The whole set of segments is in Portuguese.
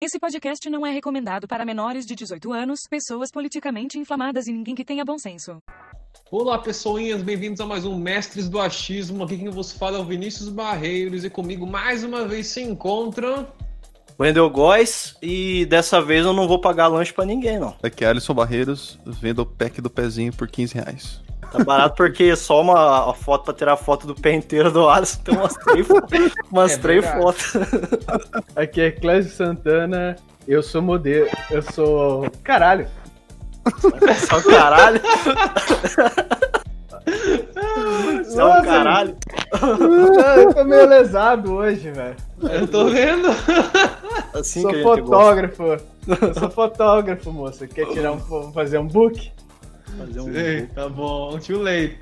Esse podcast não é recomendado para menores de 18 anos, pessoas politicamente inflamadas e ninguém que tenha bom senso. Olá, pessoinhas, bem-vindos a mais um Mestres do Achismo. Aqui quem vos fala é o Vinícius Barreiros e comigo mais uma vez se encontram. Wendel Góes e dessa vez eu não vou pagar lanche pra ninguém, não. Aqui é Alisson Barreiros, vendo o pack do pezinho por 15 reais. Tá barato porque só uma foto pra tirar a foto do pé inteiro do Alisson tem umas três, umas É três fotos. Aqui é Clésio Santana, eu sou modelo, eu sou... Caralho, Só caralho. Você é um caralho. eu tô meio lesado hoje, velho. Eu tô vendo. Assim Sou fotógrafo, eu sou fotógrafo, moça. Quer tirar um, fazer um book? Fazer um- Sei, tá bom, too late.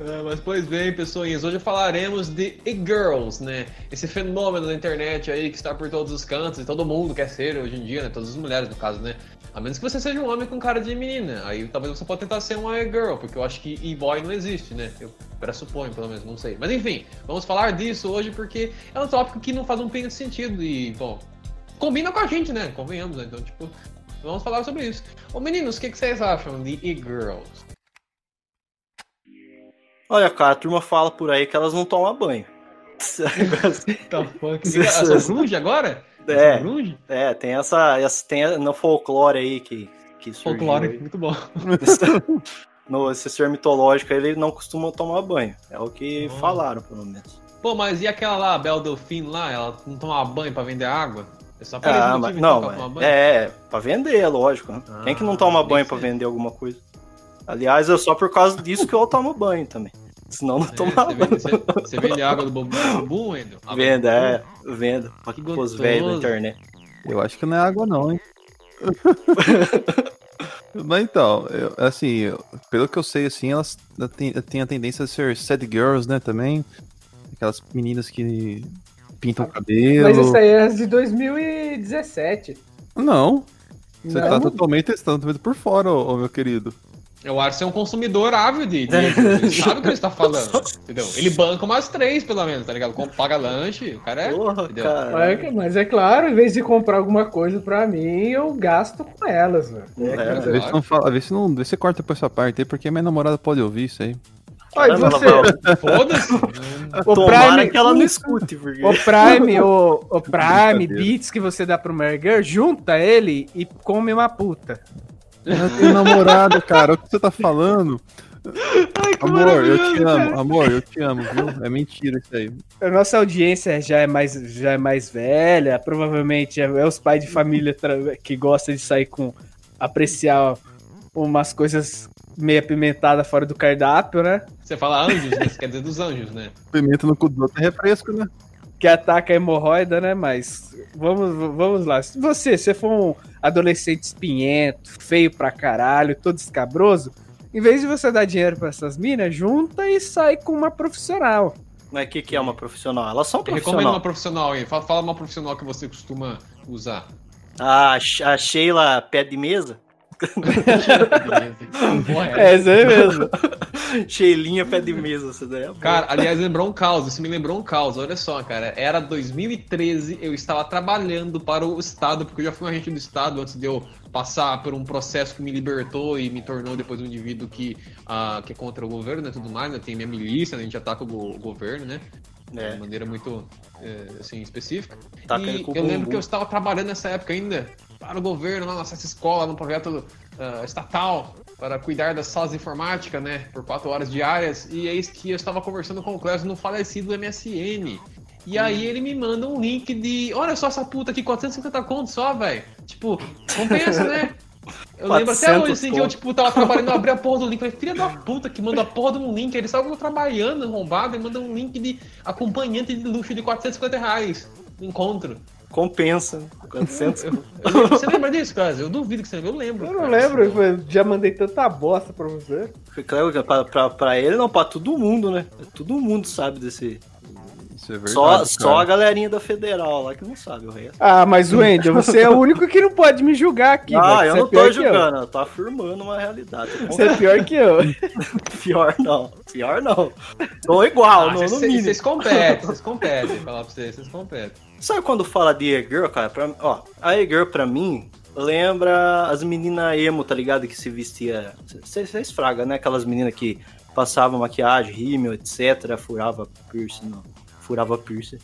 Ah, mas pois bem, pessoinhas, hoje falaremos de e-girls, né? Esse fenômeno da internet aí que está por todos os cantos e todo mundo quer ser hoje em dia, né? Todas as mulheres, no caso, né? A menos que você seja um homem com cara de menina. Aí talvez você pode tentar ser uma e-girl, porque eu acho que e-boy não existe, né? Eu pressuponho, pelo menos, não sei. Mas enfim, vamos falar disso hoje porque é um tópico que não faz um pingo de sentido e, bom, combina com a gente, né? Convenhamos, né? Então, tipo, vamos falar sobre isso. Ô meninos, o que, que vocês acham de e-girls? Olha, cara, a turma fala por aí que elas não tomam banho. Tá funk. Ah, são grunge agora? É. É, tem essa, essa tem no folclore aí que, que Folclore, aí. muito bom. no esse ser mitológico, ele não costuma tomar banho. É o que Oh. falaram, pelo menos. Pô, mas e aquela lá, a Belle Delfine lá, ela não tomava banho pra vender água? É só pra esse Ah, mas, não, pra mas, banho? é, pra vender, lógico. Né? Ah, Quem que não toma tem banho pra vender alguma coisa? Aliás, é só por causa disso que eu tomo banho também. Senão não É, tomava você, banho. vende, você, você vende água do bumbum, Wendel? Venda, é, venda. Pra Que pros velhos da internet. Eu acho que não é água não, hein? Mas então, eu- assim, eu- pelo que eu sei, assim, elas têm, têm a tendência a ser sad girls, né, também. Aquelas meninas que pintam o cabelo. Mas isso aí é de 2017. Não, você Não, tá totalmente testando vendo por fora, ô, ô, meu querido. Eu acho que você é um consumidor ávido de, de ele sabe o que ele está falando, entendeu? Ele banca umas três, pelo menos, tá ligado? Paga lanche, o cara é... Porra, cara. É, mas é claro, em vez de comprar alguma coisa pra mim, eu gasto com elas, velho. É, cara. Vê se não fala, vê se não, vê se corta pra essa parte aí, porque minha namorada pode ouvir isso aí. Você, Foda-se. o Prime, que ela não escute, porque... o Prime, o, o Prime. Beats que você dá pro Merger, junta ele e come uma puta. Eu tenho namorado, cara. O que você tá falando? amor, eu te amo, amor, eu te amo, viu? É mentira isso aí. A nossa audiência já é mais, já é mais velha, provavelmente é, é os pais de família que gostam de sair com. apreciar umas coisas meio apimentadas fora do cardápio, né? Você fala anjos, né? Você quer dizer dos anjos, né? Pimenta no cu do outro é refresco, né? Que ataca a hemorroida, né? Mas vamos, vamos lá. Se você, se for um adolescente espinhento, feio pra caralho, todo escabroso, em vez de você dar dinheiro pra essas minas, junta e sai com uma profissional. Mas o que, que é uma profissional? Elas são Eu recomendo uma profissionais. profissional aí. Fala, fala uma profissional que você costuma usar. A, a Sheila pé de mesa? É, isso aí mesmo. Sheilinha pé de mesa, essa daí é. Cara, aliás, lembrou um caos. Isso me lembrou um caos. Olha só, cara. Era 2013, eu estava trabalhando para o Estado, porque eu já fui um agente do Estado antes de eu passar por um processo que me libertou e me tornou depois um indivíduo que, ah, que é contra o governo e tudo mais, né? Tem minha milícia, né? a gente ataca o, go- o governo, né? De É. maneira muito, é, assim, específica. Taca e eu lembro que eu estava trabalhando nessa época ainda para o governo, lá nessa escola, num projeto ah, estatal para cuidar das salas de informática, né, por quatro horas diárias. E eis que eu estava conversando com o Clécio no falecido MSN. E aí ele me manda um link de, olha só essa puta aqui, 450 contos só, velho. Tipo, compensa, né? Eu lembro até 400 hoje, assim, que eu, conto. tipo, tava trabalhando, eu abri a porra do link, falei, filha da puta, que manda a porra de um link, ele tô trabalhando, arrombado, e manda um link de acompanhante de luxo de 450 reais no encontro. Compensa. né? 400. Eu- eu- você lembra disso, cara? Eu duvido que você lembra, eu lembro. Eu não cara. lembro, eu já mandei tanta bosta pra você. Claro que pra, pra, pra ele, não, pra todo mundo, né? Todo mundo sabe desse. Isso é verdade. Só, só a galerinha da Federal lá que não sabe o resto. Ah, mas Wendel, você é o único que não pode me julgar aqui. ah, velho. eu não é tô que eu. julgando, eu tô afirmando uma realidade. Você é pior que eu. Pior não, pior não. Tô igual, Ah, no, vocês- no vocês mínimo. vocês competem, vocês competem. Falar pra vocês, vocês competem. Sabe quando fala de e-girl, cara? Pra, ó, a e-girl pra mim lembra as meninas emo, tá ligado? Que se vestia. Vocês fragam, né? Aquelas meninas que passavam maquiagem, rímel, etc. Furava piercing, não. Furava piercing.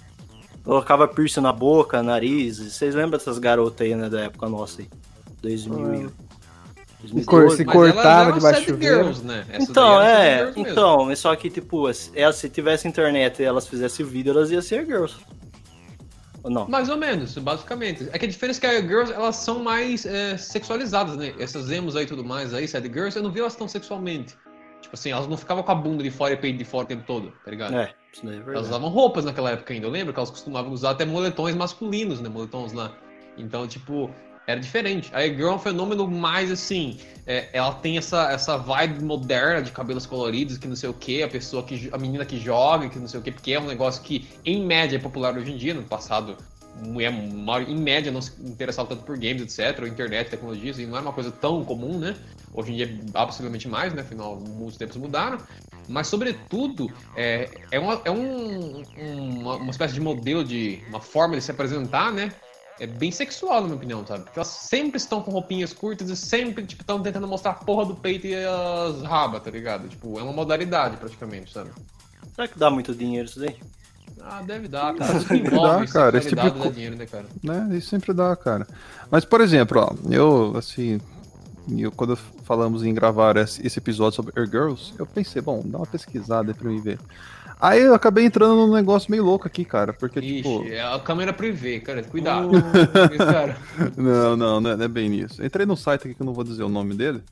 Colocava piercing na boca, nariz. Vocês lembram dessas garotas aí, né? Da época nossa aí? 2000 e... cor- se cortava debaixo do chuveiro. girls, né? Então, é. mesmo. Então, mas só que, tipo, elas, se tivesse internet e elas fizessem vídeo, elas iam ser girls. Ou não? Mais ou menos, basicamente. É que a diferença é que as girls, elas são mais é, sexualizadas, né? Essas emos aí e tudo mais aí, sad girls, eu não vi elas tão sexualmente. Tipo assim, elas não ficavam com a bunda de fora e peito de fora o tempo todo, tá ligado? É, isso daí é Elas verdade. usavam roupas naquela época ainda. Eu lembro que elas costumavam usar até moletões masculinos, né? Moletons lá. Então, tipo, era diferente. A girl é um fenômeno mais assim. é, ela tem essa, essa vibe moderna de cabelos coloridos, que não sei o que, a pessoa que. a menina que joga, que não sei o que, porque é um negócio que, em média, é popular hoje em dia. No passado, mulher, maior- em média, não se interessava tanto por games, etc., ou internet, tecnologias, e não era uma coisa tão comum, né? Hoje em dia, absolutamente mais, né? Afinal, muitos tempos mudaram. Mas, sobretudo, é, é, uma, é um- uma, uma espécie de modelo de. uma forma de se apresentar, né? É bem sexual, na minha opinião, sabe? Porque elas sempre estão com roupinhas curtas e sempre, tipo, estão tentando mostrar a porra do peito e as rabas, tá ligado? Tipo, é uma modalidade, praticamente, sabe? Será que dá muito dinheiro isso daí? Ah, deve dar, cara. Sempre envolve dá, cara. Esse tipo de dá dinheiro, né, cara? né? Isso sempre dá, cara. Mas, por exemplo, ó, eu, assim, eu, quando falamos em gravar esse, episódio sobre Air Girls, eu pensei, bom, dá uma pesquisada aí pra mim ver. Aí eu acabei entrando num negócio meio louco aqui, cara, porque, tipo... Ixi, é a câmera privê, cara. Cuidado. Cara. Não, não, não é, não é bem nisso. Entrei num site aqui que eu não vou dizer o nome dele.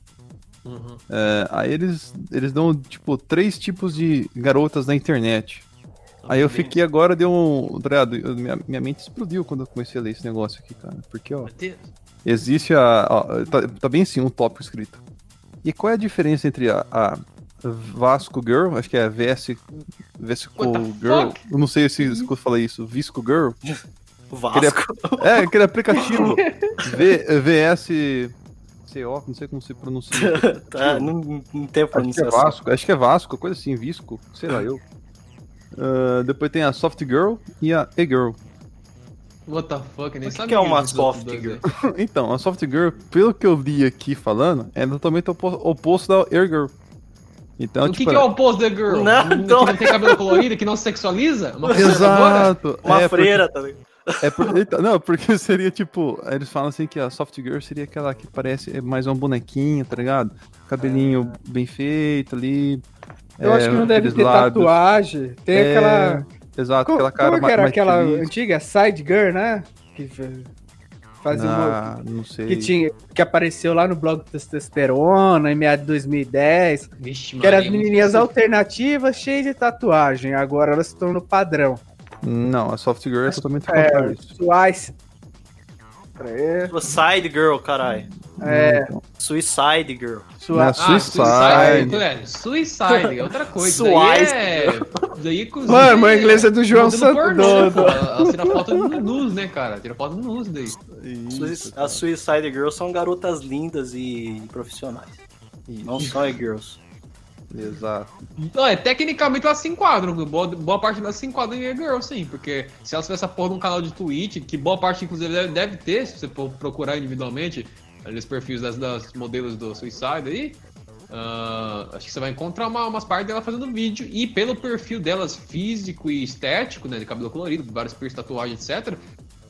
Uhum. É, aí eles, eles dão, tipo, três tipos de garotas na internet. Aí eu fiquei agora, deu um. tá ligado? Eu- Minha, minha mente explodiu quando eu comecei a ler esse negócio aqui, cara. Porque, ó, existe a. ó, tá, tá bem assim, um tópico escrito. E qual é a diferença entre a, a Vasco Girl, acho que é VS, Vesco Girl, fuck? eu não sei se, se eu falei isso, Visco Girl. Vasco. É, aquele aplicativo v, VS CO, não sei como se pronuncia. tá, não, não tem Acho que é pronunciação. Vasco, acho que é Vasco, coisa assim, Visco, sei lá eu. Ah, depois tem a Soft Girl e a E-Girl. What the fuck, nem O que que é uma soft girl? Então, a Soft Girl, pelo que eu li aqui falando, é totalmente opo- oposto da Air Girl. Então, o que, tipo. que é o oposto da girl? Não, não. Que não tem cabelo colorido, que não se sexualiza? Uma? Exato! Uma é, freira, tá ligado? Porque, é por- então, não, porque seria tipo. Eles falam assim que a Soft Girl seria aquela que parece mais um bonequinho, tá ligado? Cabelinho bem feito ali. Eu é, acho que não deve ter lábios. tatuagem. Tem É, aquela. Exato, aquela cara como que mais- era aquela feliz. antiga Side Girl, né? Que fa- fazia uma- Ah, não sei. que tinha que apareceu lá no blog Testosterona em meados de 2010, Vixe, que eram as menininhas alternativas cheias de tatuagem. Agora elas estão no padrão. Não, a Soft Girl é totalmente É, contrário. Twice. É, Side Girl, caralho. É, Suicide Girl. sua, Ah, Suicide. Suicide. É, suicide, é outra coisa. Daí é. Daí, Mano, meu inglês é do João modelo Santo. pornô, do- do- pô? Ela tira foto no nus, né, cara? Tira foto no nus daí. Isso, As Suicide Girls são garotas lindas e profissionais. Não só e-girls. Exato. Não, é, tecnicamente elas se enquadram. Boa, boa parte delas se enquadram em girl, sim. Porque se elas tivessem essa porra num canal de Twitch, que boa parte, inclusive, deve, deve ter, se você for procurar individualmente, os perfis das, das modelos do Suicide aí. ah, acho que você vai encontrar uma- umas partes dela fazendo vídeo. E pelo perfil delas físico e estético, né? De cabelo colorido, vários piercing, tatuagem, etc.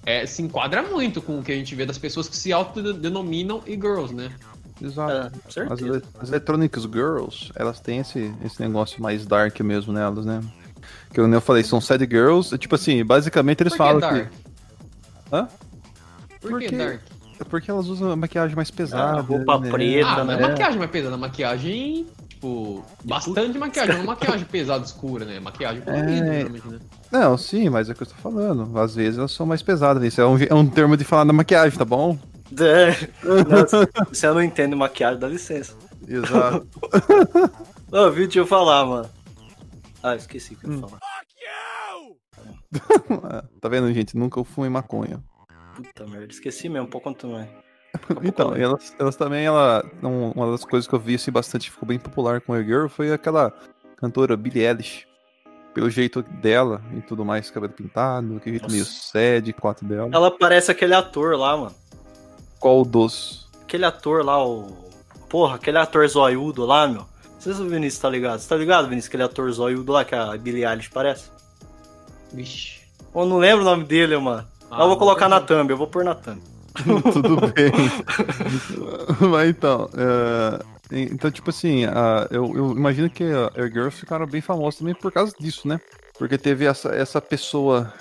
é, se enquadra muito com o que a gente vê das pessoas que se autodenominam e-girls, né? Exato. É, As, as Electronics Girls, elas têm esse, esse negócio mais dark mesmo nelas, né? Que eu, eu falei, são sad girls, tipo assim, basicamente eles Por falam que dark? que. Hã? Por Porque- que dark? É porque elas usam a maquiagem mais pesada. Ah, roupa né? preta. Ah, né? maquiagem mais pesada, maquiagem, tipo, bastante maquiagem, não maquiagem pesada, escura, né? Maquiagem colorida, É. né? Não, sim, mas é o que eu tô falando. Às vezes elas são mais pesadas. Isso é um, é um termo de falar da maquiagem, tá bom? É. Nossa, se eu não entendo maquiagem, dá licença. Exato. Ô, viu, deixa eu falar, mano. Ah, esqueci o que eu ia falar. tá vendo, gente? Nunca fumei maconha. Puta merda, esqueci mesmo, pouco quanto mais. Então, elas, elas também, ela, um- uma das coisas que eu vi assim, bastante, ficou bem popular com a Girl foi aquela cantora Billie Eilish. Pelo jeito dela e tudo mais, cabelo pintado, aquele jeito Nossa. meio sad, quatro dela. Ela parece aquele ator lá, mano. Qual dos? Aquele ator lá, o. Porra, aquele ator zoiudo lá, meu. Não sei se o Vinícius tá ligado. Você tá ligado, Vinícius? Aquele ator zoiudo lá que a Billie Eilish parece? Vixe. Eu não lembro o nome dele, mano. Ah, eu vou colocar na thumb, eu vou pôr na thumb. Tudo bem. Mas então, é, então tipo assim, a- eu, eu imagino que a Air Girls ficaram bem famosas também por causa disso, né? Porque teve essa, essa pessoa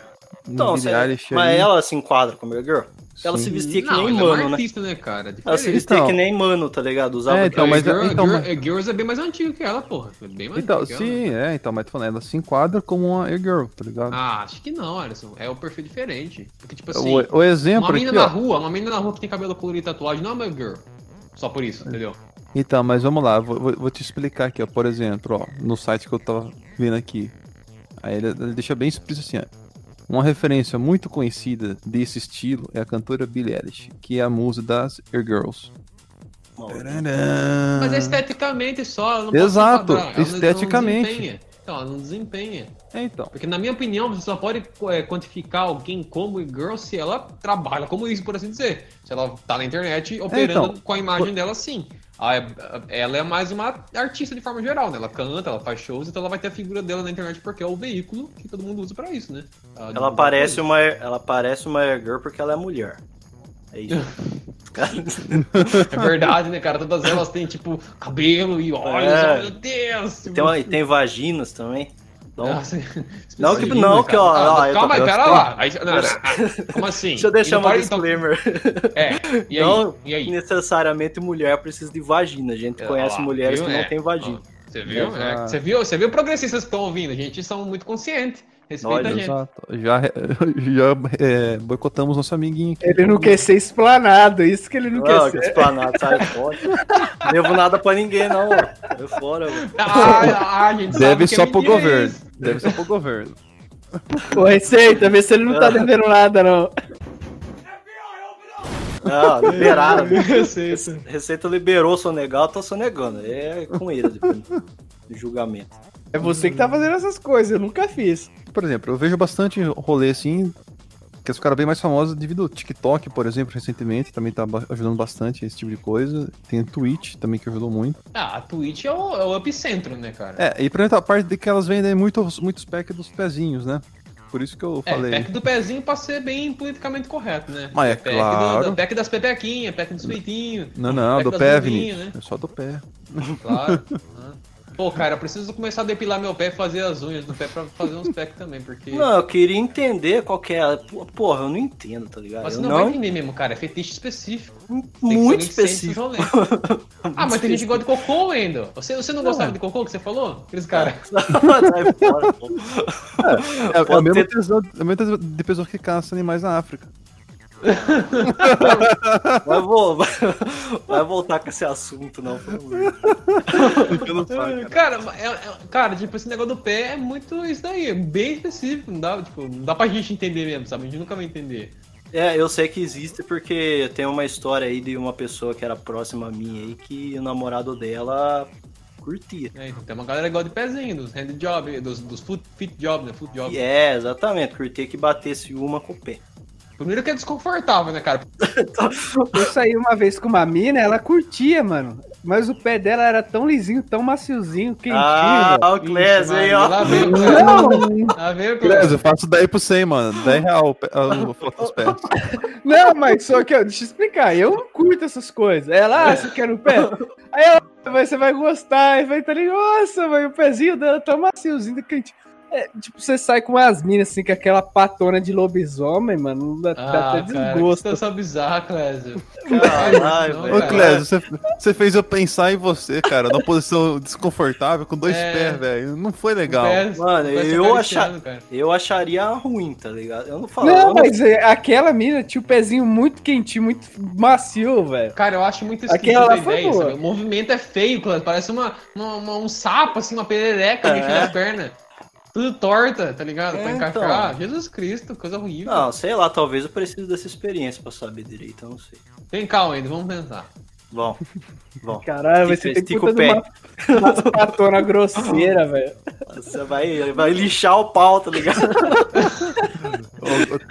no Então, Billie cê- Eilish mas ela se enquadra como girl. Ela se sim. vestia que Não, nem é mano, né? artista, né, cara? Ela se Diferente. vestia Então. que nem mano, tá ligado? Usava É, então, mas- Girl- então, a mas- Girl- a Girls é bem mais antigo que ela, porra. É bem mais Então, antigo que ela. sim, é, então, mas tô falando, ela se enquadra como uma Girl, tá ligado? Ah, acho que não, Alisson. É um perfil diferente. Porque, tipo assim, o, o exemplo uma menina aqui, na ó. rua, uma menina na rua que tem cabelo colorido e tatuagem não é uma girl. Só por isso, entendeu? Então, mas vamos lá, vou, vou- vou te explicar aqui, ó. Por exemplo, ó, no site que eu tava vendo aqui. Aí ele, ele deixa bem explícito assim, ó. Uma referência muito conhecida desse estilo é a cantora Billie Eilish, que é a musa das Air Girls. Mas é esteticamente só, ela não Exato, ela não- esteticamente. Não desempenha. Então, ela não desempenha. É, então. Porque, na minha opinião, você só pode é, quantificar alguém como girl se ela trabalha como isso, por assim dizer. Se ela tá na internet operando então, com a imagem dela assim. A- a- ela é mais uma artista de forma geral, né? Ela canta, ela faz shows, então ela vai ter a figura dela na internet porque é o veículo que todo mundo usa pra isso, né? Ela divulga parece uma, ela parece uma girl porque ela é mulher. É isso. É verdade, né, cara? Todas elas têm, tipo, cabelo e olhos, É. oh, meu Deus! tem, uma- tem vaginas também. Então, Nossa, Não, que- especialista, não, que, ó, Ah, ó, calma aí, pera tô- lá. Aí, não, não, ah, como assim? deixa eu deixar não uma então- disclaimer. É, e aí? Não e aí? necessariamente mulher precisa de vagina. A gente É, conhece lá, mulheres viu? que não É, têm vagina. Você viu? É, você viu? Você viu progressistas que estão ouvindo? A gente são muito conscientes. Respeita Olha, a gente. Exato. Já, já é, boicotamos nosso amiguinho aqui. Ele não quer ser explanado, isso que ele não Ah, quer que ser. esplanado, sai fora. Não devo nada pra ninguém, não. ó. Sai fora, mano. Ah, ah, gente Deve que é só pro governo. isso. Deve só pro governo. Ô, Receita, vê se ele não tá devendo nada, não. Ah, liberaram. Receita. Receita liberou sonegar, eu tô sonegando. É com ele do julgamento. É você que tá fazendo essas coisas, eu nunca fiz. Por exemplo, eu vejo bastante rolê assim, que os caras bem mais famosos devido ao TikTok, por exemplo, recentemente, também tá ajudando bastante esse tipo de coisa. Tem o Twitch também que ajudou muito. Ah, a Twitch é o, é o epicentro, né, cara? É, e pra a parte de que elas vendem muitos, muitos packs dos pezinhos, né? Por isso que eu É, falei. pack do pezinho pra ser bem politicamente correto, né? Mas é pack claro. Do, do- pack das pepequinhas, pack dos peitinhos. Não, não, do pé, Vinícius. É só do pé. Claro. Pô, cara, eu preciso começar a depilar meu pé e fazer as unhas do pé pra fazer uns packs também, porque. Não, eu queria entender qual que é. Pô, Porra, eu não entendo, tá ligado? Mas você não, não vai entender mesmo, cara. É fetiche específico. Muito específico. ah, mas tem gente que gosta de cocô ainda. Você, você não gostava de cocô que você falou? Aqueles caras. Pô. É, é o Pode mesmo ter- tesão, é o mesmo tesão de pessoas que caçam animais na África. Vai, vo- vai, vai voltar com esse assunto, não, por favor. cara, é- é- cara, tipo, esse negócio do pé é muito isso daí, é bem específico, não dá, tipo, não dá pra gente entender mesmo, sabe? A gente nunca vai entender. É, eu sei que existe porque tem uma história aí de uma pessoa que era próxima a mim aí que o namorado dela curtia. É, então, tem uma galera igual de pezinho, dos hand job, dos, dos foot, fit job, né? Foot job. É, exatamente, curtia que batesse uma com o pé. Primeiro que é desconfortável, né, cara? Eu saí uma vez com uma mina, ela curtia, mano. Mas o pé dela era tão lisinho, tão maciozinho, quentinho. Ah, o Clés aí, ó. Lá veio o Clés. Não, Lá veio Clés. eu faço 10 por 100, mano. 10 real o a foto dos pés. não, mas só que, ó, deixa eu explicar. Eu não curto essas coisas. Ela, ah, você quer no pé? Aí ela, "Mas você vai gostar. Aí vai estar ali, nossa, mas o pezinho dela tá maciozinho, quentinho. É, tipo, você sai com umas minas assim, com aquela patona de lobisomem, mano, dá, dá Ah, até cara, que desgosto. situação bizarra, Clésio. Caralho, velho. Ô. Clésio, você, você fez eu pensar em você, cara, numa posição desconfortável, com dois É. pés, velho. Não foi legal. Pés- Mano, eu achar- cara. Eu acharia ruim, tá ligado? Eu não falo. Não, eu não- mas é, aquela mina tinha o pezinho muito quentinho, muito macio, velho. Cara, eu acho muito esquisita Aquela a ideia? O movimento é feio, Clésio. Parece uma, uma- uma- um sapo, assim, uma perereca É. das pernas. Tudo torta, tá ligado? É, pra encaixar. Jesus Cristo, coisa horrível. Não, sei lá, talvez eu precise dessa experiência pra saber direito, eu não sei. Tem calma ainda, vamos pensar. Bom, bom. Caralho, você tem estica puta o de pé. uma, umas patona grosseira, velho. Você vai, vai lixar o pau, tá ligado?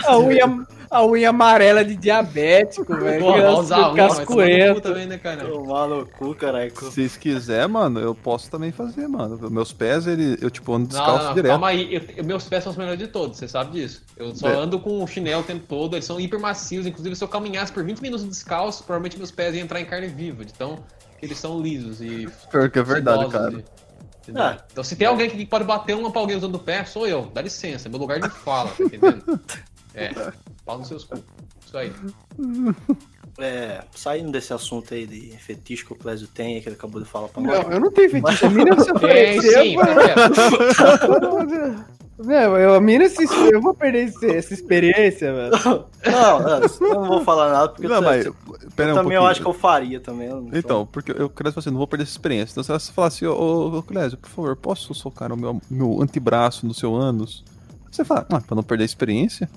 A unha, a unha amarela de diabético, velho. Vai as- usar a unha, cascuento. também, né, cara? Tomar no cu, caralho. Se vocês quiserem, mano, eu posso também fazer, mano. Meus pés, ele, eu tipo ando descalço não, não, direto. calma aí. Eu- eu- meus pés são os melhores de todos, você sabe disso. Eu só É. ando com o chinelo o tempo todo, eles são hiper macios. Inclusive, se eu caminhasse por 20 minutos descalço, provavelmente meus pés iam entrar em carne viva. Então, eles são lisos e. Pior que é verdade, cara. e-? Ah. Então, se tem alguém que pode bater uma pra alguém usando o pé, sou eu. Dá licença, é meu lugar de fala, tá entendendo? É, pau nos seus cu. Isso aí. É, saindo desse assunto aí de fetiche que o Clésio tem, que ele acabou de falar pra Não, nós. eu não tenho fetiche. A mina se Tem ofereceu. sim, mano. tá eu, a mina se. Eu vou perder esse- essa experiência, velho. Não, não, eu não vou falar nada, porque Não, eu, mas. eu um também eu acho que eu faria também. eu não- Então, porque eu quero assim, não vou perder essa experiência. Então, se assim, ô, ô, ô Clésio, por favor, posso socar o meu, meu antebraço no seu ânus? Você fala, ah, pra não perder a experiência?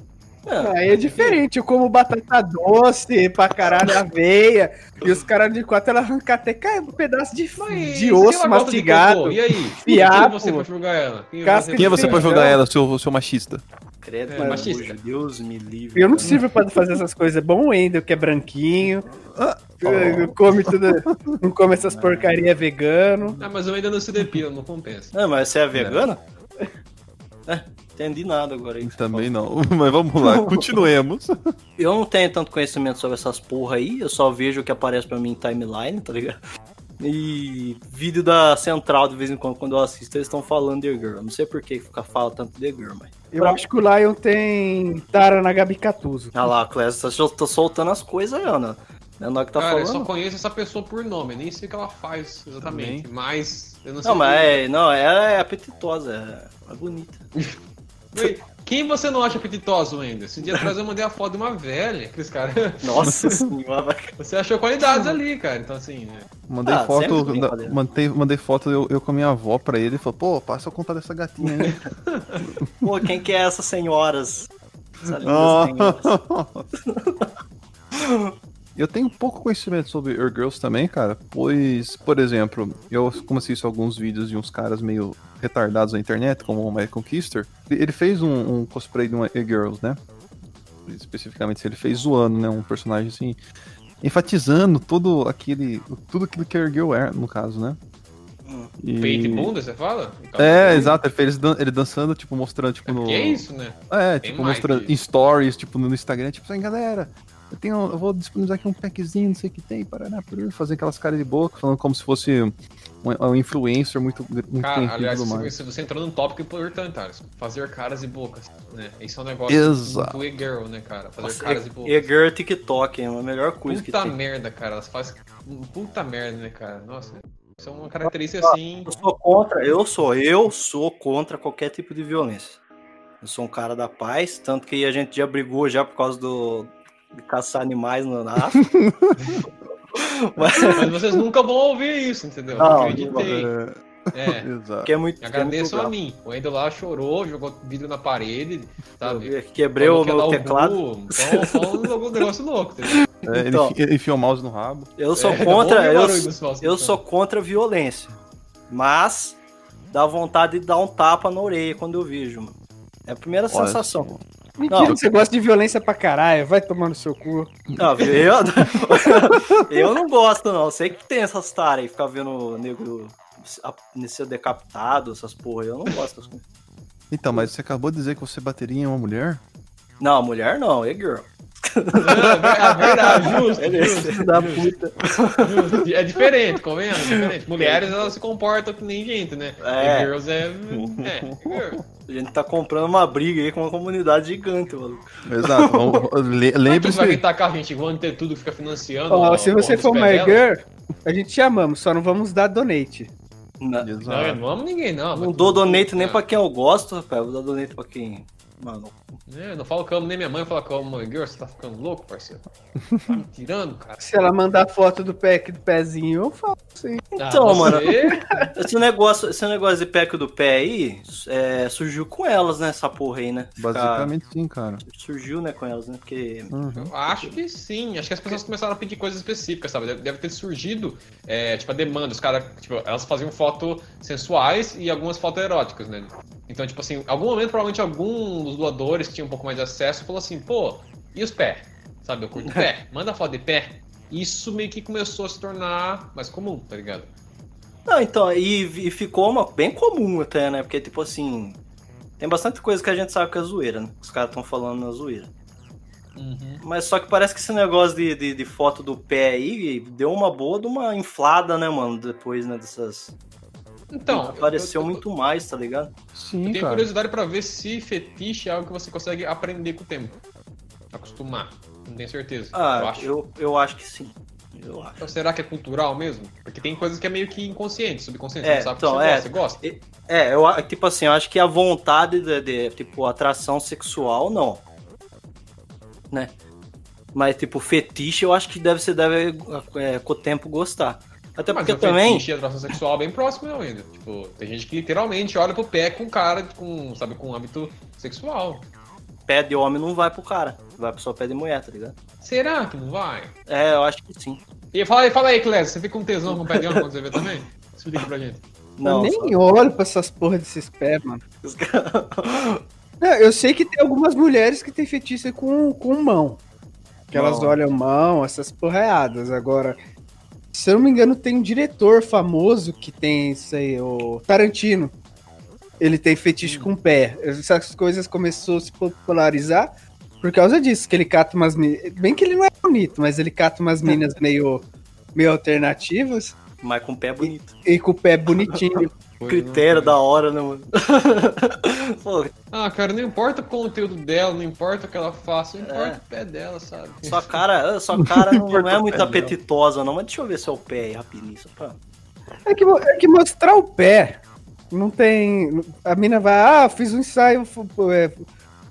É, Aí é diferente. Eu como batata doce pra caralho, aveia. E os caras de quatro, ela arranca até cai um pedaço de, Mas de osso de mastigado. cocô, E aí? Fiapo. Quem você pra julgar ela? Quem Casca Quem é você pra Então- jogar ela, seu, seu machista? credo, É, machista. de Deus me livre. Eu não cara. sirvo pra fazer essas coisas. É bom o Wendel, que é branquinho. Ah, que Come tudo, não come essas porcaria vegano. Ah, mas eu ainda não se depila, não compensa. Não, mas você é vegano? É, entendi nada agora aí. Também não. Mas vamos lá, continuemos. Eu não tenho tanto conhecimento sobre essas porra aí, eu só vejo o que aparece pra mim em timeline, tá ligado? E vídeo da Central, de vez em quando, quando eu assisto, eles estão falando de Girl. Não sei por que fica fala tanto de Girl, mas. Eu acho que o Lion tem tara na Gabi Catuso. Ah lá, a Clésia tá, tá soltando as coisas aí, Ana. Não é nós que tá Cara, eu só falando. conheço essa pessoa por nome, nem sei o que ela faz exatamente. Mas eu não sei. Não, mas é, não, ela é apetitosa, é, é bonita. Quem você não acha apetitoso ainda? Esse dia atrás eu mandei a foto de uma velha, aqueles caras. Nossa senhora, Você achou qualidades ali, cara. Então assim. né? Mandei Ah, foto, da- mandei, mandei foto eu, eu com a minha avó pra ele e falou, pô, passa a contar dessa gatinha aí. pô, quem que é essas senhoras? Essa linda Ah. senhora. Eu tenho pouco conhecimento sobre Your Girls também, cara, pois, por exemplo, eu como assisto alguns vídeos de uns caras meio retardados na internet, como o Michael Kister, ele fez um, um cosplay de uma E-Girls, né? Especificamente, ele fez zoando, né? Um personagem assim, enfatizando todo aquele, tudo aquilo que a Girl é, no caso, né? Hum. E- Peito e bunda, você fala? Então, É, então, exato, ele fez dan- ele dançando, tipo, mostrando, tipo, É no... porque é isso, né? É, Tem tipo, mostrando que em stories, tipo, no Instagram, tipo assim, galera, eu tenho. Eu vou disponibilizar aqui um packzinho, não sei o que tem, parará", fazer aquelas caras de boca, falando como se fosse um, um influencer muito, muito Cara, e aliás, você, você entrou num tópico importante. Fazer caras e bocas, né? Esse é um negócio Exato. muito e-girl, né, cara? Fazer Nossa, caras e bocas. E-Girl TikTok, é a melhor coisa que Puta tem. merda, cara. Elas fazem. Puta merda, né, cara? Nossa. Isso é uma característica assim. Eu sou contra, eu sou, eu sou contra qualquer tipo de violência. Eu sou um cara da paz, tanto que a gente já brigou já por causa do de caçar animais no na África. Mas Mas vocês nunca vão ouvir isso, entendeu? Não, Acreditei. É. Exato. que é muito. que é Agradeço muito a mim. O Endo lá chorou, jogou vidro na parede, sabe? Quebrei o meu teclado. Gu. Então, só um negócio louco, entendeu? É, ele Então. enfi- enfiou o mouse no rabo. Eu sou É, contra, o eu, eu então. sou contra a violência. Mas dá vontade de dar um tapa na orelha quando eu vejo, mano. É a primeira Olha sensação. Mentira, Não. você gosta de violência pra caralho. Vai tomar no seu cu. Não, eu, eu não gosto, não. Sei que tem essas taras aí, ficar vendo o nego a- ser decapitado, essas porra. Eu não gosto dessas coisas. Então, mas você acabou de dizer que você bateria em uma mulher? Não, mulher não, é girl. É, é verdade, justo, justo. Da puta. Justo. É diferente, convenhamos, é diferente. Mulheres, elas se comportam que nem gente, né? É. E girls é... É, girl. A gente tá comprando uma briga aí com uma comunidade gigante, mano. Exato. vamos- le- Quem vai Lembre-se. vir tacar a gente igual ter tudo que fica financiando? Ó, a se você for uma girl, a gente te amamos, só não vamos dar donate. Não, Não, eu não amo ninguém, não. não dou donate nem é. pra quem eu gosto, rapaz. Vou dar donate pra quem. Mano, É, não falo que eu amo nem minha mãe, eu falo que eu amo uma girl, você tá ficando louco, parceiro? Tá me tirando, cara. Se ela mandar foto do pack do pezinho, eu falo. Então, Ah, mano, esse negócio, esse negócio de PEC do pé aí é, surgiu com elas, né? Essa porra aí, né? Ficar- Basicamente sim, cara. Surgiu, né, com elas, né? Porque. Uhum. Eu acho que sim. Acho que as pessoas começaram a pedir coisas específicas, sabe? Deve, ter surgido, é, tipo, a demanda. Os caras, tipo, elas faziam fotos sensuais e algumas fotos eróticas, né? Então, tipo assim, em algum momento, provavelmente algum dos doadores que tinha um pouco mais de acesso falou assim, pô, e os pés? Sabe, eu curto pé. Manda foto de pé. Isso meio que começou a se tornar mais comum, tá ligado? Não, então, e, e ficou uma, bem comum até, né? Porque, tipo assim. Tem bastante coisa que a gente sabe que é zoeira, né? Os caras estão falando na zoeira. Mas só que parece que esse negócio de, de, de foto do pé aí deu uma boa de uma inflada, né, mano? Depois, né, dessas. Então, Apareceu eu, eu, muito mais, tá ligado? Sim, Eu tenho cara. curiosidade pra ver se fetiche é algo que você consegue aprender com o tempo. Acostumar. Não tenho certeza. eu Ah, acho. eu, eu acho que sim. Eu acho. Então, será que é cultural mesmo? Porque tem coisas que é meio que inconsciente, subconsciente. É, você não sabe então, que você é. gosta. Você gosta? É, eu tipo assim, eu acho que a vontade de, de, tipo, atração sexual, não. Né? Mas, tipo, fetiche, eu acho que deve ser, deve, é, com o tempo, gostar. Até Mas porque também. atração sexual é bem próximo não, ainda. Tipo, tem gente que literalmente olha pro pé com cara, com, sabe, com hábito sexual. Pé de homem não vai pro cara. Vai pro só pé de mulher, tá ligado? Será que não vai? É, eu acho que sim. E fala aí, fala aí, Clécio, você fica com tesão com o pé de homem quando você vê também? Explica pra gente. Não, eu só- nem olho pra essas porra desses pés, mano. Não, eu sei que tem algumas mulheres que tem fetiche com, com mão. Que elas Mão. olham mão, essas porreadas. Agora, se eu não me engano, tem um diretor famoso que tem isso aí, o Tarantino. Ele tem fetiche com pé. Essas coisas começou a se popularizar por causa disso, que ele cata umas. Bem que ele não é bonito, mas ele cata umas minas meio, meio alternativas Mas com pé bonito. e com o pé bonitinho. Critério da hora, né, mano? Pô, Ah, cara, não importa o conteúdo dela, não importa o que ela faça, não importa É. o pé dela, sabe? sua cara, sua cara não, não é muito apetitosa, não. Mas deixa eu ver seu pé aí rapidinho. Só pra... É que, é que mostrar o pé não tem. A mina vai, ah, fiz um ensaio, é,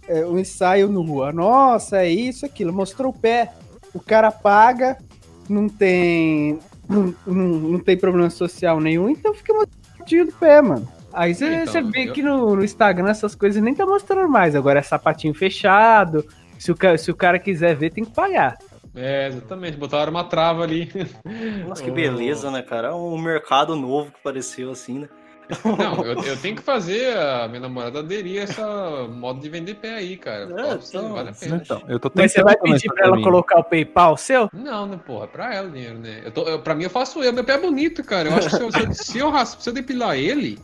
é, um ensaio no rua. Nossa, é isso, aquilo. Mostrou o pé. O cara paga, não tem. Não, não, não tem problema social nenhum, então fica mostrando do pé, mano. Aí você Então, vê eu- que no, no Instagram essas coisas nem tá mostrando mais. Agora é sapatinho fechado. Se o, se o cara quiser ver, tem que pagar. É, exatamente, botaram uma trava ali. Nossa, que beleza, né, cara? É um mercado novo que apareceu assim, né? Não, eu, eu tenho que fazer a minha namorada aderir a essa modo de vender pé aí, cara. É, pra você, então, vale a pena. Então, eu tô Mas você vai pedir pra ela caminho. colocar o PayPal seu? Não, né, porra, é pra ela o dinheiro, né? Eu tô, eu, pra mim eu faço eu, meu pé é bonito, cara. Eu acho que se eu, se eu, se eu, se eu depilar ele.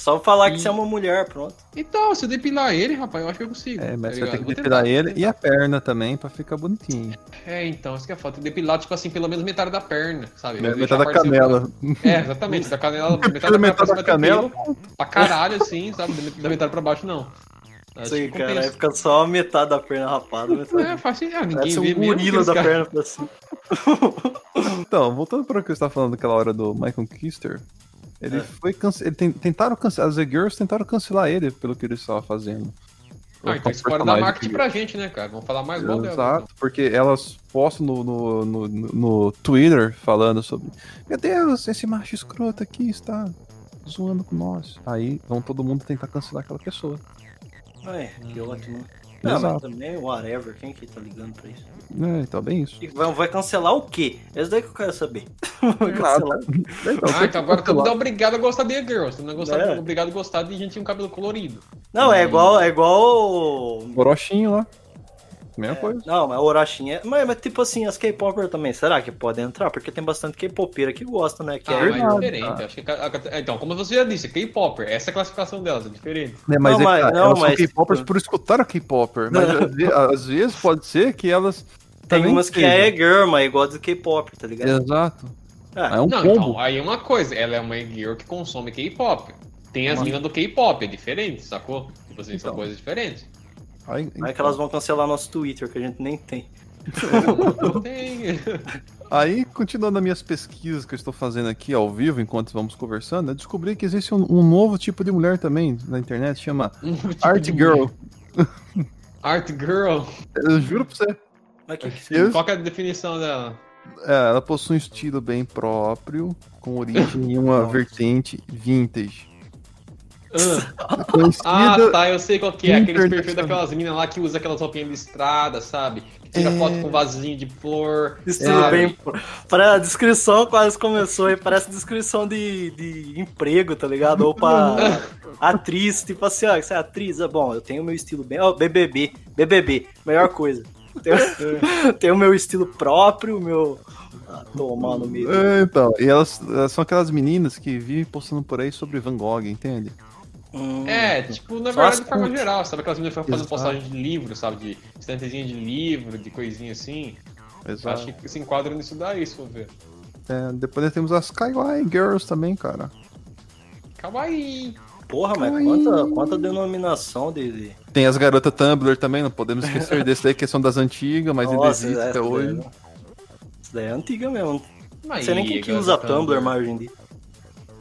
Só falar que E- você é uma mulher, pronto. Então, se eu depilar ele, rapaz, eu acho que eu consigo. É, mas tá você vai ter que Vou depilar tentar, ele e a perna também pra ficar bonitinho. É, então, isso que é foda. Depilar, tipo assim, pelo menos metade da perna, sabe? Metade Deixar da canela. É, exatamente. Da canela, metade da, Metade da canela. pelo, Pra caralho, assim, sabe? Da metade pra baixo, não. Acho Isso aí, que cara. Aí fica só a metade da perna rapada. Metade... É, faz assim, ah, ninguém Parece vê um gorila da caras- perna pra cima. Então, voltando para o que você estava falando daquela hora do Michael Kister, ele É. foi cance... ele tem- tentaram cancelar, as The Girls tentaram cancelar ele pelo que ele estava fazendo. Ah, então isso pode dar marketing pra gente, né, cara? Vamos falar mais mal dela. Exato, porque elas postam no, no, no, no Twitter falando sobre Meu Deus, esse macho escroto aqui está zoando com nós. Aí vão todo mundo tentar cancelar aquela pessoa. É, que ótimo. Não, mas Exato. também, whatever, quem que tá ligando pra isso? É, então bem isso. E vai, vai cancelar o quê? Esse daí que eu quero saber. Vai cancelar. Ah, então agora todo mundo é obrigado a gostar de girls. Todo mundo é gostado- É. obrigado a gostar de gente com cabelo colorido. Não, é igual, é igual. Orochinho lá. Mesma coisa. Não, mas Orochim é. Mas, mas tipo assim, as K-Popper também, será que podem entrar? Porque tem bastante K-Popeira que gosta, né? Que Ah, é. mas é diferente. ah. Acho que, então, como você já disse, K-Popper, essa é a classificação delas, é diferente. Né, mas Não, é mas- tá, não, elas mas- são K-popers por escutar a K-popper. Mas às ve- às vezes pode ser que elas. Tem umas que é girl, mas igual do K-pop, tá ligado? Exato. Ah, É um não, combo. então, aí é uma coisa, ela é uma girl que consome K-pop. Tem as minas do K-pop, é diferente, sacou? Tipo assim, são Então. coisas diferentes. Aí, Não é que elas vão cancelar nosso Twitter, que a gente nem tem. Não tem. Aí, continuando as minhas pesquisas que eu estou fazendo aqui ao vivo, enquanto vamos conversando, eu descobri que existe um, um novo tipo de mulher também na internet, chama Um tipo Art Girl. Art Girl. Eu juro pra você. Mas que que Eu- Qual que é a definição dela? é, ela possui um estilo bem próprio, com origem em uma vertente vintage. Ah, Ah, tá, eu sei qual que é. Aqueles perfis Internacional. daquelas meninas lá que usa aquelas roupinhas listradas, sabe? Que tira É. foto com vasinho de flor. Estilo bem. Para a descrição quase começou aí, parece descrição de, de emprego, tá ligado? Ou pra atriz, tipo assim, ó, você é atriz, é bom, eu tenho o meu estilo bem. Ó, BBB, BBB, melhor coisa. Tenho, tenho o meu estilo próprio, meu. Ah, tomar no meio. É, então, e elas, elas são aquelas meninas que vivem postando por aí sobre Van Gogh, entende? Hum, É, tipo, na verdade, de forma geral, sabe? Aquelas meninas que ficam fazendo postagem de livro, sabe? De estantezinha de livro, de coisinha assim. Eu Exato. acho que se enquadra nisso daí, se for ver. É, depois nós temos as Kawaii Girls também, cara. Kawaii! Porra, mas quanta, quanta denominação de. de- Tem as garotas Tumblr também, não podemos esquecer desse daí, que são das antigas, mas ainda existe até daí- hoje. Isso daí é antiga mesmo. Não Mas sei nem quem que usa Tumblr mais hoje em dia.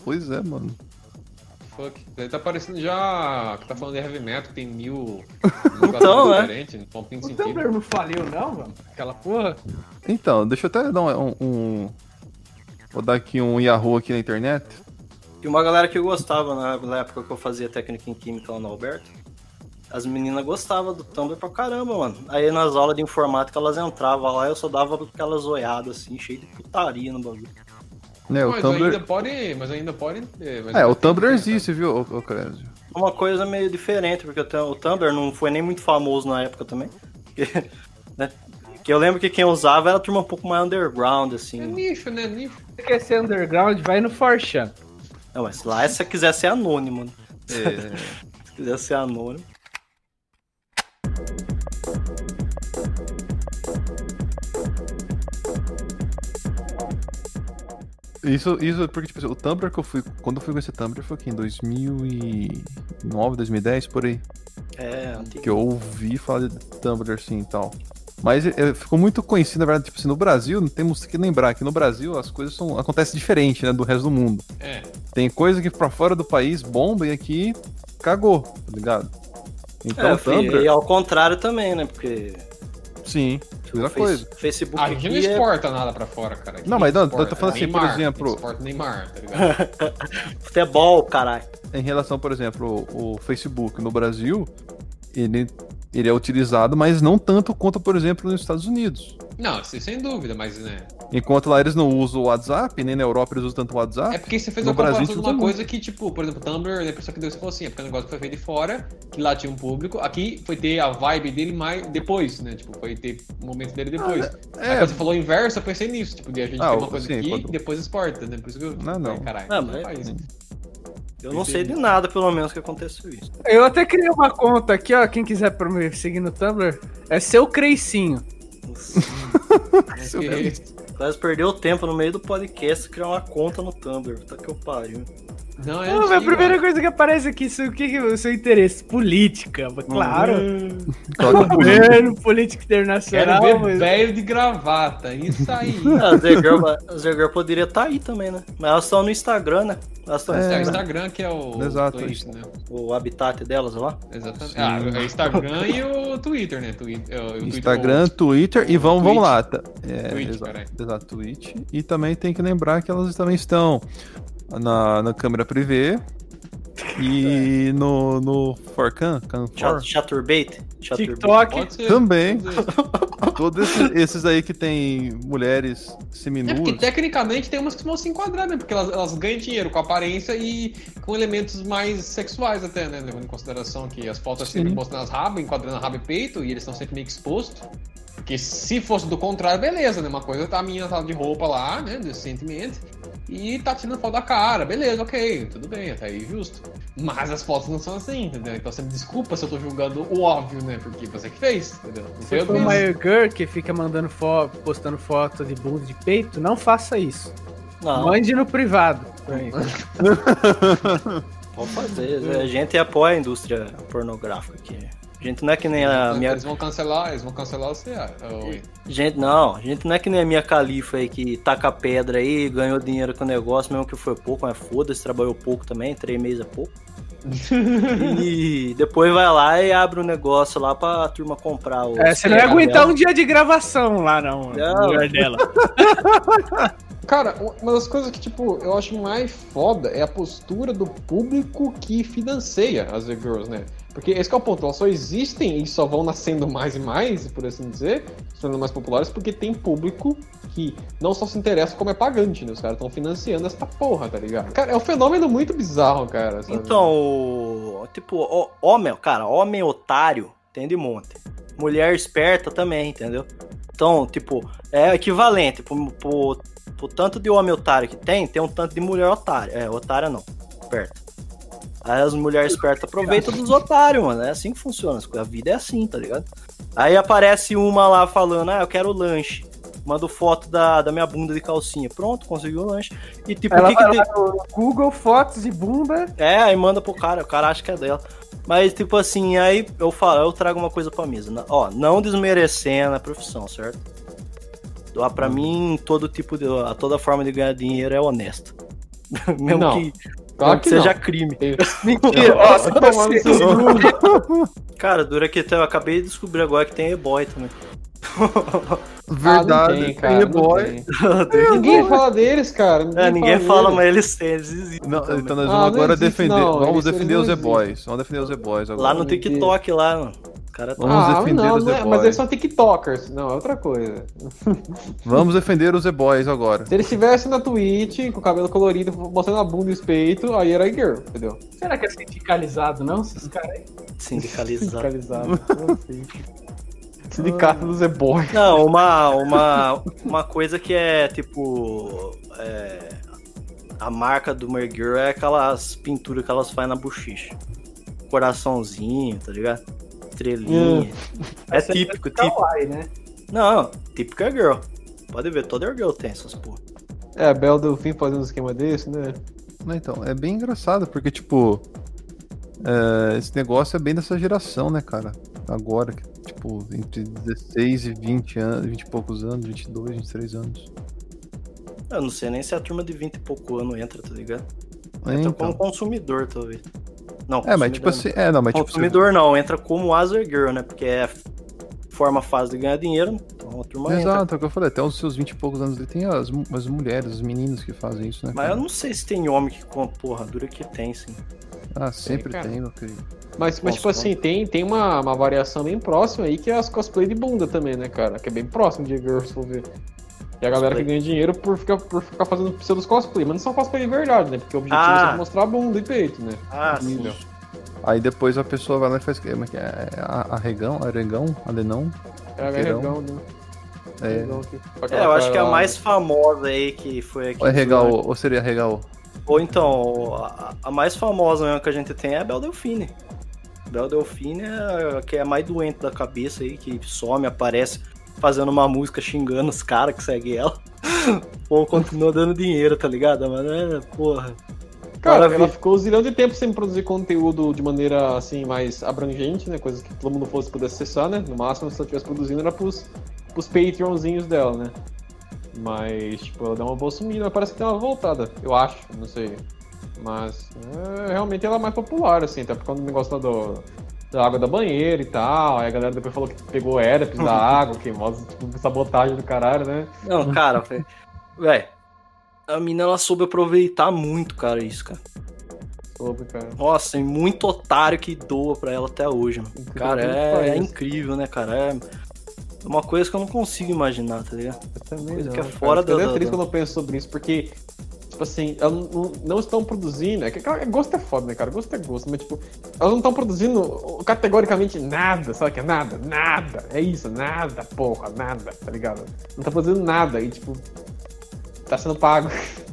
Pois é, mano. Fuck. Daí tá parecendo já que tá falando de heavy metal, que tem mil. Então, é. diferentes, não tem O. Tumblr não faliu, não, mano? Aquela porra. Então, deixa eu até dar um, um- Vou dar aqui um Yahoo aqui na internet. E uma galera que eu gostava na, na época que eu fazia técnica em química lá no Alberto. As meninas gostavam do Tumblr pra caramba, mano. Aí nas aulas de informática elas entravam lá eu só dava aquelas olhadas assim, cheio de putaria no bagulho. Né, o mas Tumblr. ainda pode. Mas ainda pode. ter, mas É, o Tumblr existe, viu, ô, ô Crésio? Uma coisa meio diferente, porque o Tum- o Tumblr não foi nem muito famoso na época também. Que, né, que eu lembro que quem usava era a turma um pouco mais underground, É assim. nicho, né? Nicho. Se quer ser underground, vai no Forchan. Não, mas lá se você quiser ser anônimo, né? É, Se quiser ser anônimo. Isso, isso porque, tipo, assim, o Tumblr que eu fui. Quando eu fui com esse Tumblr foi aqui em 2009, 2010, por aí. É, antigo. Que eu ouvi falar de Tumblr assim e tal. Mas é, ficou muito conhecido, na verdade, tipo assim, no Brasil, temos que lembrar que no Brasil as coisas são, acontecem diferente, né, do resto do mundo. É. Tem coisa que pra fora do país bomba e aqui cagou, tá ligado? Então, É, o Tumblr, e ao contrário também, né? Porque sim, Face- coisa. Facebook A gente não é exporta nada pra fora, cara. Não, mas não, eu tô Exporta falando assim, por Neymar, exemplo- Exporta Neymar, tá ligado? futebol, caralho. Em relação, por exemplo, o, o Facebook no Brasil, ele, ele é utilizado, mas não tanto quanto, por exemplo, nos Estados Unidos. Não, isso sem dúvida, mas né. Enquanto lá eles não usam o WhatsApp, nem na Europa eles usam tanto o WhatsApp. É porque você fez uma comparação Brasil, de uma coisa que, tipo, por exemplo, Tumblr, a impressão que deu você falou assim, é porque é um negócio foi feito de fora, que lá tinha um público, aqui foi ter a vibe dele mais depois, né? Tipo, foi ter o momento dele depois. é. Aí quando você falou inverso, eu pensei nisso, tipo, de a gente Ah, tem uma o- coisa sim, aqui quando- e depois exporta, né? Por isso que eu. Não, não. Ai, caralho, Ah, não mas- faz isso. Eu não sei de nada, pelo menos, que aconteceu isso. Eu até criei uma conta aqui, ó. Quem quiser me seguir no Tumblr, é seu Creicinho. É Quase perdeu tempo no meio do podcast criar uma conta no Tumblr. Tá que eu pariu. Não, é Não, mas a primeira ó. coisa que aparece aqui, isso, o que é o seu interesse? Política, claro. Coloca política. Governo, política Quero internacional. ver mas- velho de gravata, isso aí. Ah, As Girl, as Girl poderia estar aí também, né? Mas elas estão no Instagram, né? Elas estão no É, o Instagram. Instagram que é o Exato, Twitch, né? O habitat delas lá. Exatamente. Ah, o Instagram e o Twitter, né? Twitter, o Instagram, Twitter e vamos, vamos lá. tá? É, Twitch, exato, exato, Twitch. E também tem que lembrar que elas também estão na, na câmera privê e no, no Forcan. Chat- Chaturbate. TikTok. Também. Todos esses, esses aí que tem mulheres É porque seminuas. tecnicamente tem umas que vão se enquadrar, né? Porque elas, elas ganham dinheiro com aparência e com elementos mais sexuais até, né? Levando em consideração que as fotos Sim. sempre mostrando as rabas, enquadrando a raba e peito, e eles estão sempre meio expostos. Porque se fosse do contrário, beleza, né? Uma coisa tá a menina tá de roupa lá, né? Decentemente. E tá tirando foto da cara, beleza, ok, tudo bem, até aí justo. Mas as fotos não são assim, entendeu? Então você me desculpa se eu tô julgando o óbvio, né? Porque você que fez, entendeu? Não Se for uma girl que fica mandando foto, postando foto de bunda de peito, não faça isso. Não, Mande no privado. pode fazer. A gente apoia a indústria pornográfica aqui. A gente não é que nem a minha. Eles vão cancelar, eles vão cancelar o CA. Oi. Gente, não, a gente não é que nem a minha califa aí que taca pedra aí, ganhou dinheiro com o negócio, mesmo que foi pouco, mas foda-se, trabalhou pouco também, três meses é pouco. e depois vai lá e abre um negócio lá pra turma comprar o. É, você não ia aguentar um dia de gravação lá, não. Não. No lugar dela. Cara, uma das coisas que, tipo, eu acho mais foda é a postura do público que financia as girls, né? Porque esse é o ponto, elas só existem e só vão nascendo mais e mais, por assim dizer, se tornando mais populares, porque tem público que não só se interessa como é pagante, né? Os caras estão financiando essa porra, tá ligado? Cara, é um fenômeno muito bizarro, cara. sabe? Então, tipo, homem, cara, homem otário tem de monte. Mulher esperta também, entendeu? Então, tipo, é equivalente pro, pro, pro tanto de homem otário que tem, tem um tanto de mulher otária. É, otária não, esperta. Aí as mulheres espertas aproveitam dos otários, mano. É assim que funciona. A vida é assim, tá ligado? Aí aparece uma lá falando, ah, eu quero lanche. Mando foto da, da minha bunda de calcinha. Pronto, conseguiu o lanche. E tipo, o Ela que, que vai tem- lá no Google, fotos de bunda. é, aí manda pro cara, o cara acha que é dela. Mas, tipo assim, aí eu falo, eu trago uma coisa pra mesa. Ó, não desmerecendo a profissão, certo? Ó, pra mim, todo tipo de. a Toda forma de ganhar dinheiro é honesta. Mesmo Não, que, Claro que que seja não. crime. Mentira. Nossa, cu. Cara, dura que eu acabei de descobrir agora que tem e-boy também. Verdade, Ah, tem, cara, não boy. tem. Ninguém fala deles, cara. É, ninguém fala, deles. mas eles têm, eles existem. Não, então nós Ah, vamos não agora existe, defender. não, Vamos defender os E-Boys. Vamos defender os E-Boys agora. Lá no. TikTok, lá, mano. Cara tá. Vamos ah, defender não, os não é- mas Boys. eles são TikTokers. Não, é outra coisa. Vamos defender os E-Boys agora. Se eles estivessem na Twitch, com o cabelo colorido, mostrando a bunda e os peitos, aí era girl, entendeu? Será que é sindicalizado, não? Esses caras aí. Sindicalizado. Sindicalizado. Sindicato dos E-Boy. Não, uma, uma, uma coisa que é tipo. é, a marca do Mergirl é aquelas pinturas que elas fazem na bochicha. Coraçãozinho, tá ligado? Estrelinha. É Essa típico, é típico. kawaii, né? Não, típico é girl. Pode ver, toda girl tem essas porra. É, a Bel Delfim fazendo um esquema desse, né? Não, então, é bem engraçado, porque, tipo, é, esse negócio é bem dessa geração, né, cara? Agora, que, tipo, entre 16 e 20 anos, 20 e poucos anos, 22, 23 anos. Eu não sei nem se a turma de 20 e pouco ano entra, tá ligado? É, Entra então. como consumidor, talvez. Não, É, mas tipo assim, é, não, mas não. tipo, Consumidor não, entra como Azer Girl, né? Porque é forma fácil de ganhar dinheiro, então a turma entra. Exato, é o que eu falei, até os seus 20 e poucos anos ali tem as, as mulheres, as meninas que fazem isso, né? Mas cara? eu não sei se tem homem que compra, porra, dura que tem, sim. Ah, sempre cara. tem, meu querido. Mas, mas tipo assim, tem, tem uma, uma variação bem próxima aí que é as cosplay de bunda também, né, cara? Que é bem próximo de girls, se for ver. E a galera que Cosplay. ganha dinheiro por ficar, por ficar fazendo pseudos cosplay. Mas não são cosplay de verdade, né? Porque o objetivo Ah. é só mostrar a bunda e peito, né? Ah, sim. Aí depois a pessoa vai lá e faz. Como é que é? É a- Arregão? Aregão? Adenão? É, Verão. regão, né? É. É, eu acho que a mais famosa aí que foi aqui. Ou é regal, ou seria regal? Ou então, a, a mais famosa mesmo que a gente tem é a Bel Delfine. Bel Delfine é a que é a mais doente da cabeça aí, que some, aparece fazendo uma música xingando os caras que seguem ela. Ou continua dando dinheiro, tá ligado? Mas é, porra. Cara, Maravilha. ela ficou um zilhão de tempo sem produzir conteúdo de maneira assim mais abrangente, né? Coisas que todo mundo fosse pudesse acessar, né? No máximo, se ela estivesse produzindo, era pros, pros Patreonzinhos dela, né? Mas, tipo, ela deu uma boa sumida, parece que tem uma voltada, eu acho, não sei. Mas é, realmente ela é mais popular, assim, até por causa do negócio lá do, da água da banheira e tal. Aí a galera depois falou que pegou herpes da água, que mostra, tipo, sabotagem do caralho, né? Não, cara, velho. A mina ela soube aproveitar muito, cara, isso, cara. Soube, cara. Nossa, tem muito otário que doa pra ela até hoje, mano. Incrível Cara, é, é incrível, né, cara? É uma coisa que eu não consigo imaginar, tá ligado? Eu também Coisa não, que é cara. fora até da- triste da- quando eu penso sobre isso, porque, assim, elas não, não estão produzindo. É que cara, gosto é foda, né, cara? Gosto é gosto, mas, tipo, elas não estão produzindo categoricamente nada, sabe que é nada? Nada. É isso, nada, porra, nada, tá ligado? Não tá produzindo nada e, tipo, tá sendo pago.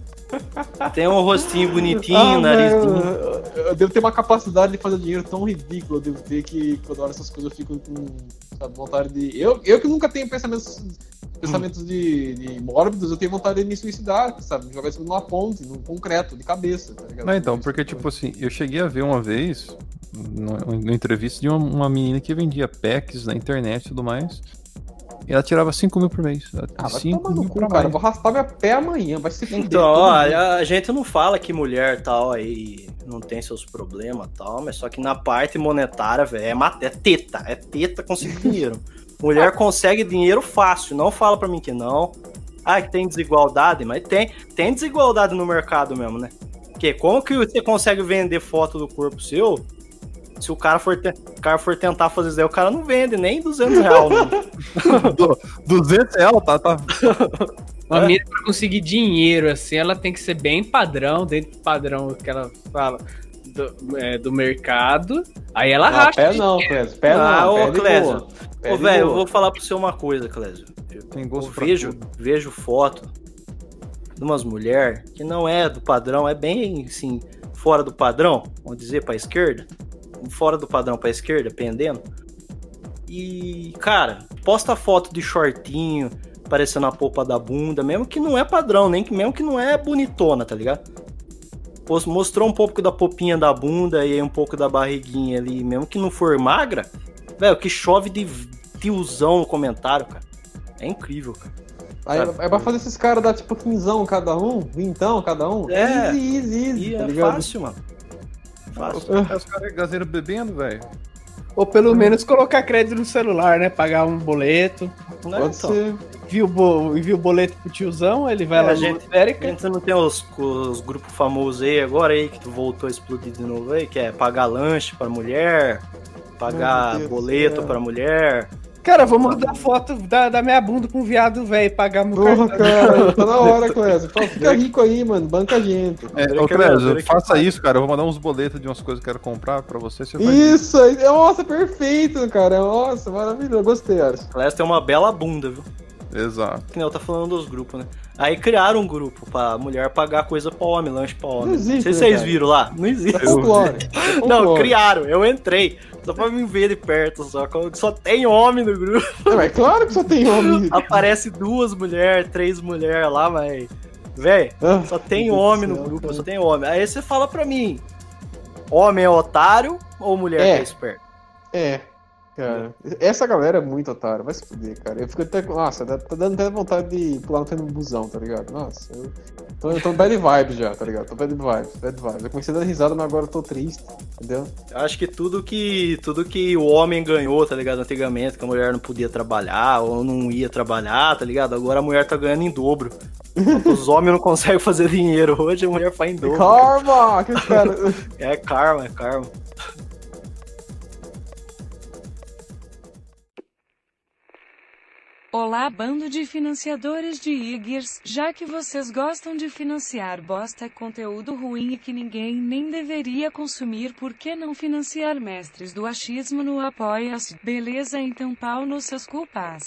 Tem um rostinho bonitinho, Ah, narizinho. Eu, eu devo ter uma capacidade de fazer dinheiro tão ridícula, eu devo ter que quando eu olho essas coisas eu fico com sabe, vontade de. Eu, eu que nunca tenho pensamentos, pensamentos de, de mórbidos, eu tenho vontade de me suicidar, sabe? Jogar isso numa ponte, num concreto, de cabeça, tá ligado? Não, então, porque, tipo assim, eu cheguei a ver uma vez, numa entrevista de uma, uma menina que vendia packs na internet e tudo mais, e ela tirava 5 mil por mês. Ela Ah, vai 5 tomar no mil cu, cara. Vou raspar meu pé amanhã, vai se fuder. Então, a, gente não fala que mulher tal aí não tem seus problemas e tal, mas só que na parte monetária, velho, é, é teta, é teta conseguir dinheiro. Mulher consegue dinheiro fácil, não fala pra mim que não. Ah, que tem desigualdade, mas tem, tem desigualdade no mercado mesmo, né? Porque como que você consegue vender foto do corpo seu se o cara for, te- o cara for tentar fazer isso daí, o cara não vende nem 200 reais. Du- 200 reais, tá, tá. Uma É. mina pra conseguir dinheiro, assim, ela tem que ser bem padrão, dentro do padrão que ela fala do, é, do mercado. Aí ela Não, racha. pé não. Clésio. Pé Ah, não, ô, pé de Clésio. Ô, velho, eu vou falar pra você uma coisa, Clésio. Tem gosto Eu vejo, tudo. vejo foto de umas mulheres que não é do padrão, é bem assim, fora do padrão, vamos dizer, pra esquerda. Fora do padrão pra esquerda, pendendo. E, cara, posta foto de shortinho, parecendo a polpa da bunda, mesmo que não é padrão, nem que mesmo que não é bonitona, tá ligado? Mostrou um pouco da popinha da bunda e aí um pouco da barriguinha ali, mesmo que não for magra, velho, que chove de tiozão no comentário, cara. É incrível, cara. Aí é pra fazer esses caras dar tipo quinzão cada um, vintão cada um. É. Easy, easy, easy, E tá é ligado? fácil, mano. Fácil. Os, caras gazeiro bebendo, velho. Ou pelo menos colocar crédito no celular, né? Pagar um boleto. Pode então? ser. Envia o, bo... envia o boleto pro tiozão, ele vai É, lá a gente- lotérica. A gente não tem os, os grupos famosos aí agora aí que tu voltou a explodir de novo aí, que é pagar lanche pra mulher, pagar boleto céu. pra mulher. Cara, vou mandar foto da, da minha bunda com um viado velho pagar meu Porra, cara, tá na hora, Clésio. Fica rico aí, mano. Banca a gente. É, ô, eu- Clésio, que faça eu- isso, cara. Eu vou mandar uns boletos de umas coisas que eu quero comprar pra você. Você vai Isso aí. Nossa, perfeito, cara. Nossa, maravilhoso. Gostei, Alisson. Clécio tem uma bela bunda, viu? Exato. Que nem eu tá falando dos grupos, né? Aí criaram um grupo pra mulher pagar coisa pra homem, lanche pra homem. Não existe, sei se né, vocês viram lá. Não existe. É. É Não, criaram. Eu entrei. Só pra me ver de perto, só só tem homem no grupo. É, claro que só tem homem. Aparece duas mulheres, três mulheres lá, mas. Véi, Ah, só tem homem no céu, grupo, cara. só tem homem. Aí você fala pra mim: homem é otário ou mulher É. é esperto? É, cara. Essa galera é muito otária. Vai se fuder, cara. Eu fico até. Nossa, tá dando até vontade de pular no pé no busão, tá ligado? Nossa, eu tô, eu tô bad vibes já, tá ligado? Tô bad vibes, bad vibes. Eu comecei a dar risada, mas agora eu tô triste, entendeu? Eu acho que tudo que tudo que o homem ganhou, tá ligado? Antigamente, que a mulher não podia trabalhar ou não ia trabalhar, tá ligado? Agora a mulher tá ganhando em dobro. Enquanto Os homens não conseguem fazer dinheiro. Hoje a mulher faz em dobro. Karma! Aqueles caras. É karma, é karma. Olá, bando de financiadores de Igers. Já que vocês gostam de financiar bosta conteúdo ruim e que ninguém nem deveria consumir, por que não financiar mestres do achismo no Apoia-se? Beleza, então pau nos seus culpas.